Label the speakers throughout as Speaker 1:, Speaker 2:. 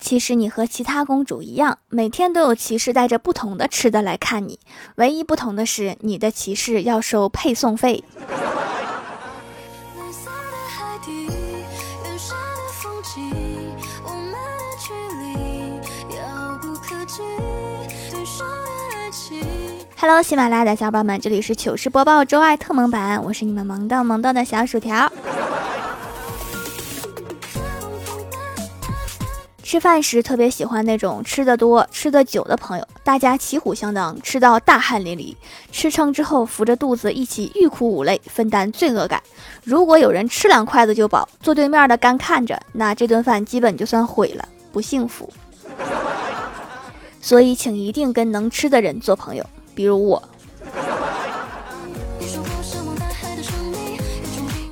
Speaker 1: 其实你和其他公主一样，每天都有骑士带着不同的吃的来看你，唯一不同的是你的骑士要收配送费。Hello，喜马拉雅的小伙伴们，这里是糗事播报周二特蒙版，我是你们萌到萌到的小薯条。吃饭时特别喜欢那种吃的多、吃的久的朋友，大家旗鼓相当，吃到大汗淋漓，吃撑之后扶着肚子一起欲哭无泪，分担罪恶感。如果有人吃两筷子就饱，坐对面的干看着，那这顿饭基本就算毁了，不幸福。所以，请一定跟能吃的人做朋友，比如我。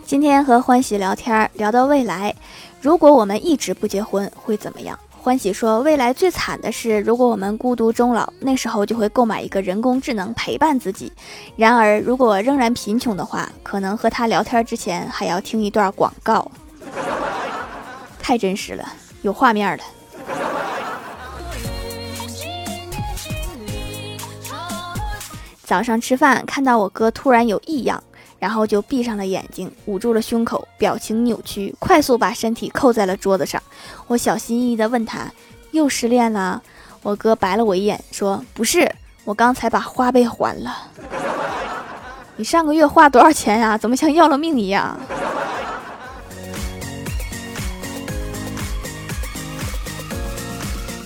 Speaker 1: 今天和欢喜聊天，聊到未来。如果我们一直不结婚会怎么样？欢喜说，未来最惨的是，如果我们孤独终老，那时候就会购买一个人工智能陪伴自己。然而，如果仍然贫穷的话，可能和他聊天之前还要听一段广告。太真实了，有画面了。早上吃饭看到我哥突然有异样。然后就闭上了眼睛，捂住了胸口，表情扭曲，快速把身体扣在了桌子上。我小心翼翼地问他：“又失恋了？”我哥白了我一眼，说：“不是，我刚才把花呗还了。”你上个月花多少钱呀？怎么像要了命一样？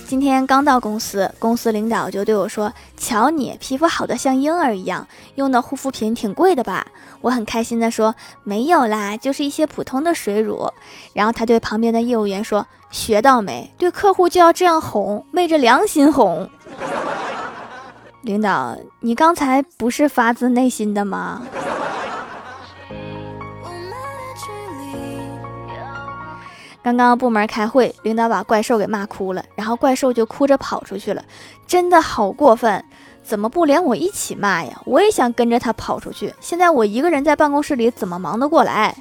Speaker 1: 今天刚到公司，公司领导就对我说：“瞧你皮肤好的像婴儿一样，用的护肤品挺贵的吧？”我很开心的说：“没有啦，就是一些普通的水乳。”然后他对旁边的业务员说：“学到没？对客户就要这样哄，昧着良心哄。”领导，你刚才不是发自内心的吗？刚刚部门开会，领导把怪兽给骂哭了，然后怪兽就哭着跑出去了，真的好过分！怎么不连我一起骂呀？我也想跟着他跑出去。现在我一个人在办公室里，怎么忙得过来？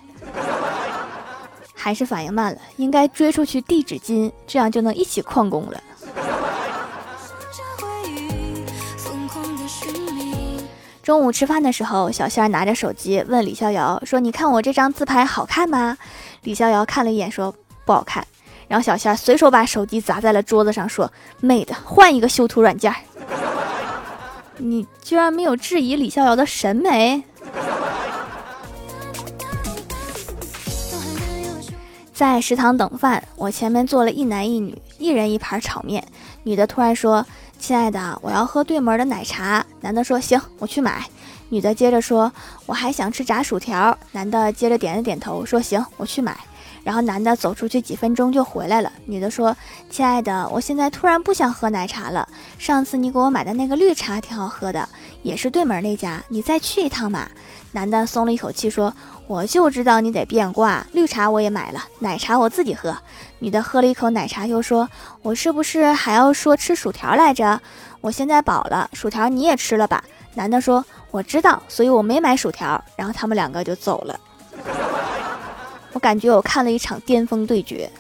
Speaker 1: 还是反应慢了，应该追出去递纸巾，这样就能一起旷工了。中午吃饭的时候，小仙儿拿着手机问李逍遥说：“你看我这张自拍好看吗？”李逍遥看了一眼说。不好看，然后小仙儿随手把手机砸在了桌子上，说：“妹的，换一个修图软件。”你居然没有质疑李逍遥的审美？在食堂等饭，我前面坐了一男一女，一人一盘炒面。女的突然说：“亲爱的，我要喝对门的奶茶。”男的说：“行，我去买。”女的接着说：“我还想吃炸薯条。”男的接着点了点头，说：“行，我去买。”然后男的走出去几分钟就回来了。女的说：“亲爱的，我现在突然不想喝奶茶了。上次你给我买的那个绿茶挺好喝的，也是对门那家，你再去一趟嘛。”男的松了一口气说：“我就知道你得变卦，绿茶我也买了，奶茶我自己喝。”女的喝了一口奶茶，又说：“我是不是还要说吃薯条来着？我现在饱了，薯条你也吃了吧？”男的说：“我知道，所以我没买薯条。”然后他们两个就走了。我感觉我看了一场巅峰对决。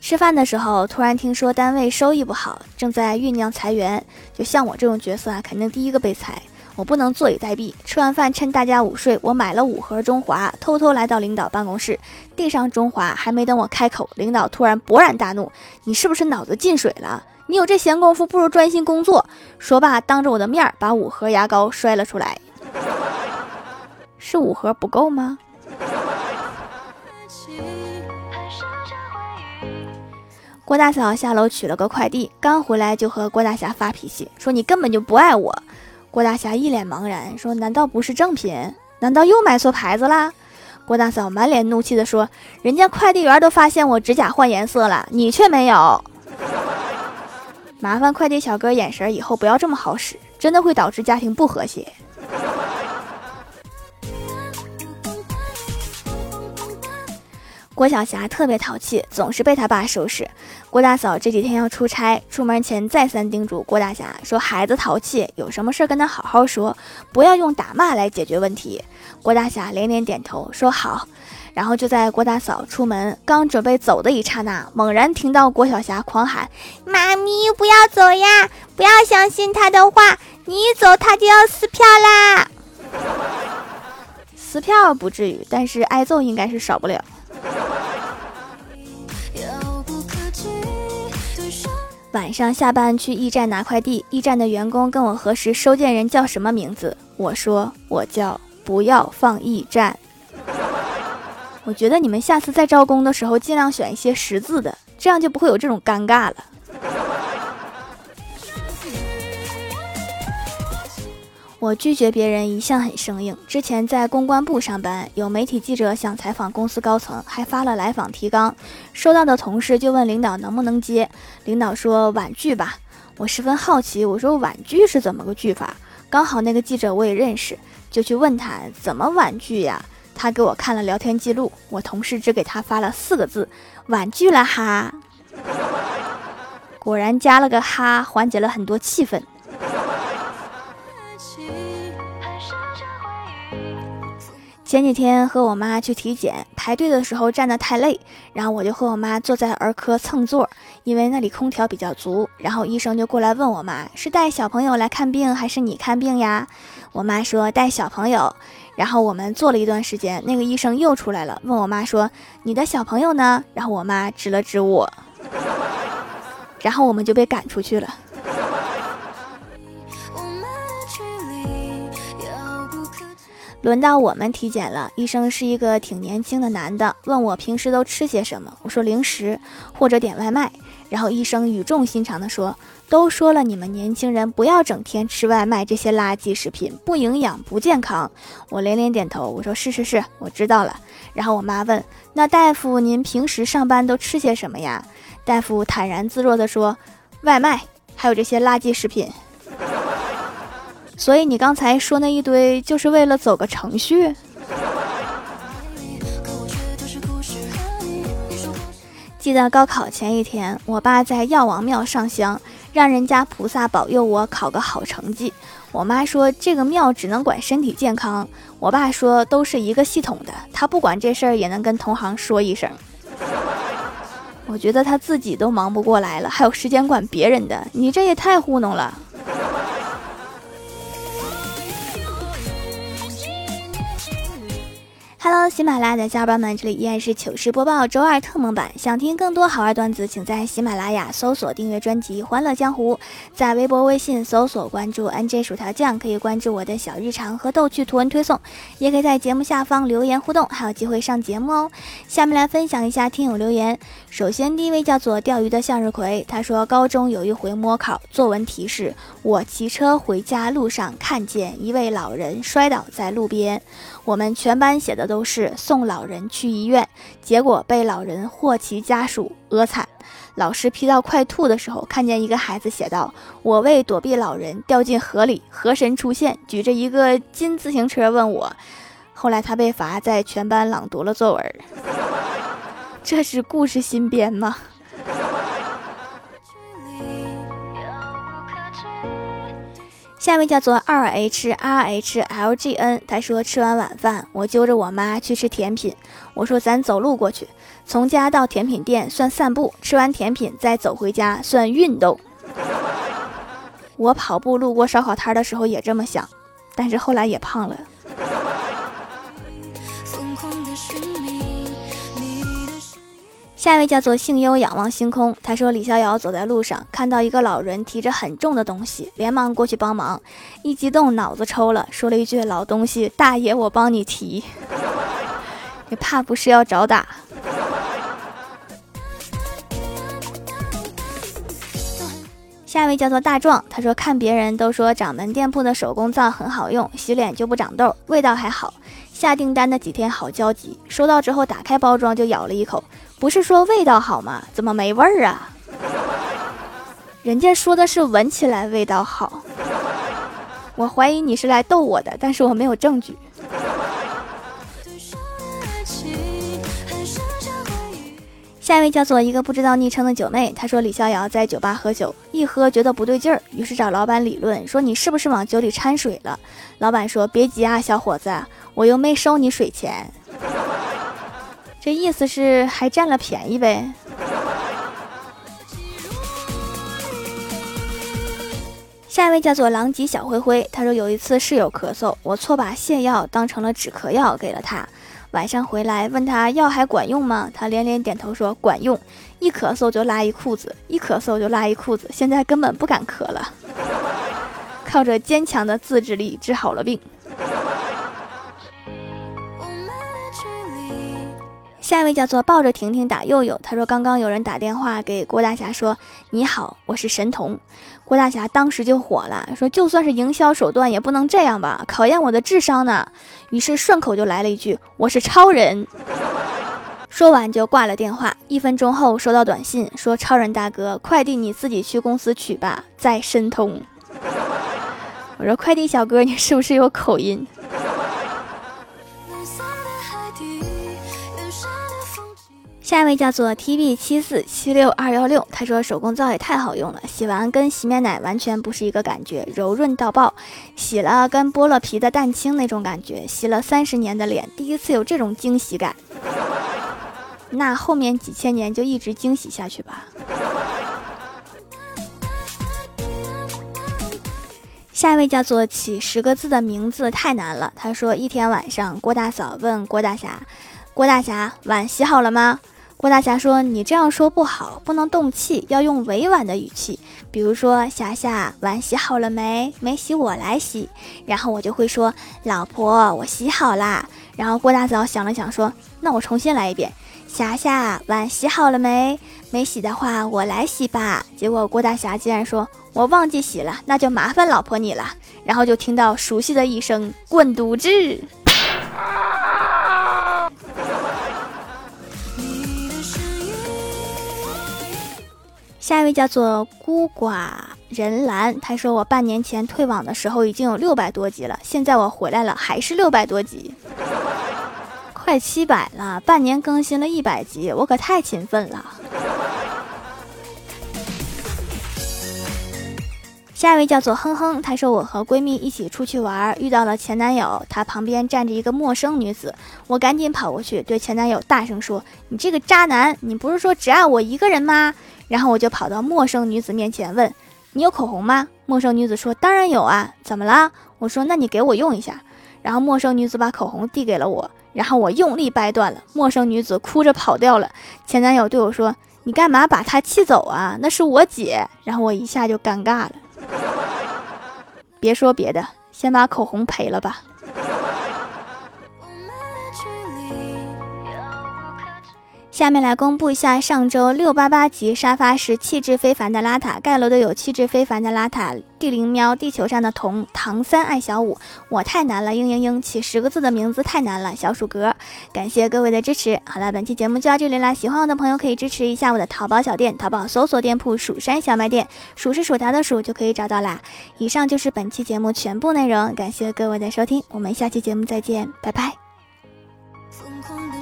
Speaker 1: 吃饭的时候，突然听说单位收益不好，正在酝酿裁员。就像我这种角色啊，肯定第一个被裁。我不能坐以待毙。吃完饭，趁大家午睡，我买了五盒中华，偷偷来到领导办公室，递上中华。还没等我开口，领导突然勃然大怒：“你是不是脑子进水了？”你有这闲工夫，不如专心工作。说罢，当着我的面把五盒牙膏摔了出来。是五盒不够吗？郭大嫂下楼取了个快递，刚回来就和郭大侠发脾气，说你根本就不爱我。郭大侠一脸茫然，说难道不是正品？难道又买错牌子啦？郭大嫂满脸怒气的说，人家快递员都发现我指甲换颜色了，你却没有。麻烦快递小哥眼神以后不要这么好使，真的会导致家庭不和谐。郭晓霞特别淘气，总是被他爸收拾。郭大嫂这几天要出差，出门前再三叮嘱郭大侠说：“孩子淘气，有什么事跟他好好说，不要用打骂来解决问题。”郭大侠连连点头说：“好。”然后就在郭大嫂出门刚准备走的一刹那，猛然听到郭晓霞狂喊：“
Speaker 2: 妈咪，不要走呀！不要相信他的话，你一走他就要撕票啦！”
Speaker 1: 撕票不至于，但是挨揍应该是少不了。晚上下班去驿站拿快递，驿站的员工跟我核实收件人叫什么名字，我说我叫不要放驿站。我觉得你们下次在招工的时候尽量选一些识字的，这样就不会有这种尴尬了。我拒绝别人一向很生硬。之前在公关部上班，有媒体记者想采访公司高层，还发了来访提纲。收到的同事就问领导能不能接，领导说婉拒吧。我十分好奇，我说婉拒是怎么个拒法？刚好那个记者我也认识，就去问他怎么婉拒呀？他给我看了聊天记录，我同事只给他发了四个字：婉拒了哈。果然加了个哈，缓解了很多气氛。前几天和我妈去体检，排队的时候站得太累，然后我就和我妈坐在儿科蹭座，因为那里空调比较足。然后医生就过来问我妈：“是带小朋友来看病，还是你看病呀？”我妈说：“带小朋友。”然后我们坐了一段时间，那个医生又出来了，问我妈说：“你的小朋友呢？”然后我妈指了指我，然后我们就被赶出去了。轮到我们体检了，医生是一个挺年轻的男的，问我平时都吃些什么，我说零食或者点外卖。然后医生语重心长地说：“都说了，你们年轻人不要整天吃外卖这些垃圾食品，不营养不健康。”我连连点头，我说：“是是是，我知道了。”然后我妈问：“那大夫，您平时上班都吃些什么呀？”大夫坦然自若地说：“外卖，还有这些垃圾食品。”所以你刚才说那一堆，就是为了走个程序。记得高考前一天，我爸在药王庙上香，让人家菩萨保佑我考个好成绩。我妈说这个庙只能管身体健康，我爸说都是一个系统的，他不管这事儿也能跟同行说一声。我觉得他自己都忙不过来了，还有时间管别人的，你这也太糊弄了。Hello，喜马拉雅的小伙伴们，这里依然是糗事播报周二特蒙版。想听更多好玩段子，请在喜马拉雅搜索订阅专辑《欢乐江湖》，在微博、微信搜索关注 NJ 薯条酱，可以关注我的小日常和逗趣图文推送，也可以在节目下方留言互动，还有机会上节目哦。下面来分享一下听友留言。首先，第一位叫做钓鱼的向日葵，他说高中有一回模考，作文题是：我骑车回家路上看见一位老人摔倒在路边。我们全班写的都都是送老人去医院，结果被老人或其家属讹惨。老师批到快吐的时候，看见一个孩子写道：“我为躲避老人掉进河里，河神出现，举着一个金自行车问我。”后来他被罚在全班朗读了作文。这是故事新编吗？下面叫做二 h r h l g n，他说吃完晚饭，我揪着我妈去吃甜品。我说咱走路过去，从家到甜品店算散步，吃完甜品再走回家算运动。我跑步路过烧烤摊的时候也这么想，但是后来也胖了。下一位叫做幸优仰望星空，他说李逍遥走在路上，看到一个老人提着很重的东西，连忙过去帮忙，一激动脑子抽了，说了一句：“老东西，大爷我帮你提。” 你怕不是要找打？下一位叫做大壮，他说看别人都说掌门店铺的手工皂很好用，洗脸就不长痘，味道还好。下订单的几天好焦急，收到之后打开包装就咬了一口。不是说味道好吗？怎么没味儿啊？人家说的是闻起来味道好。我怀疑你是来逗我的，但是我没有证据。下一位叫做一个不知道昵称的九妹，她说李逍遥在酒吧喝酒，一喝觉得不对劲儿，于是找老板理论，说你是不是往酒里掺水了？老板说别急啊，小伙子，我又没收你水钱。这意思是还占了便宜呗。下一位叫做狼藉小灰灰，他说有一次室友咳嗽，我错把泻药当成了止咳药给了他。晚上回来问他药还管用吗？他连连点头说管用，一咳嗽就拉一裤子，一咳嗽就拉一裤子，现在根本不敢咳了，靠着坚强的自制力治好了病。下一位叫做抱着婷婷打佑佑，他说刚刚有人打电话给郭大侠说你好，我是神童。郭大侠当时就火了，说就算是营销手段也不能这样吧，考验我的智商呢。于是顺口就来了一句我是超人。说完就挂了电话。一分钟后收到短信说超人大哥，快递你自己去公司取吧，在申通。我说快递小哥你是不是有口音？下一位叫做 T B 七四七六二幺六，他说手工皂也太好用了，洗完跟洗面奶完全不是一个感觉，柔润到爆，洗了跟剥了皮的蛋清那种感觉，洗了三十年的脸，第一次有这种惊喜感。那后面几千年就一直惊喜下去吧。下一位叫做起十个字的名字太难了，他说一天晚上，郭大嫂问郭大侠：“郭大侠，碗洗好了吗？”郭大侠说：“你这样说不好，不能动气，要用委婉的语气，比如说，霞霞，碗洗好了没？没洗，我来洗。然后我就会说，老婆，我洗好啦。然后郭大嫂想了想，说，那我重新来一遍，霞霞，碗洗好了没？没洗的话，我来洗吧。结果郭大侠竟然说，我忘记洗了，那就麻烦老婆你了。然后就听到熟悉的一声滚犊子。”下一位叫做孤寡人兰，他说我半年前退网的时候已经有六百多集了，现在我回来了还是六百多集，快七百了，半年更新了一百集，我可太勤奋了。下一位叫做哼哼，她说我和闺蜜一起出去玩，遇到了前男友，他旁边站着一个陌生女子，我赶紧跑过去对前男友大声说：“你这个渣男，你不是说只爱我一个人吗？”然后我就跑到陌生女子面前问：“你有口红吗？”陌生女子说：“当然有啊，怎么啦？”我说：“那你给我用一下。”然后陌生女子把口红递给了我，然后我用力掰断了，陌生女子哭着跑掉了。前男友对我说：“你干嘛把她气走啊？那是我姐。”然后我一下就尴尬了。别说别的，先把口红赔了吧。下面来公布一下上周六八八级沙发是气质非凡的邋遢，盖楼的有气质非凡的邋遢、地灵喵、地球上的童、唐三、爱小五、我太难了、嘤嘤嘤，起十个字的名字太难了、小鼠哥，感谢各位的支持。好了，本期节目就到这里啦，喜欢我的朋友可以支持一下我的淘宝小店，淘宝搜索店铺“蜀山小卖店”，数是薯条的数就可以找到啦。以上就是本期节目全部内容，感谢各位的收听，我们下期节目再见，拜拜。疯狂的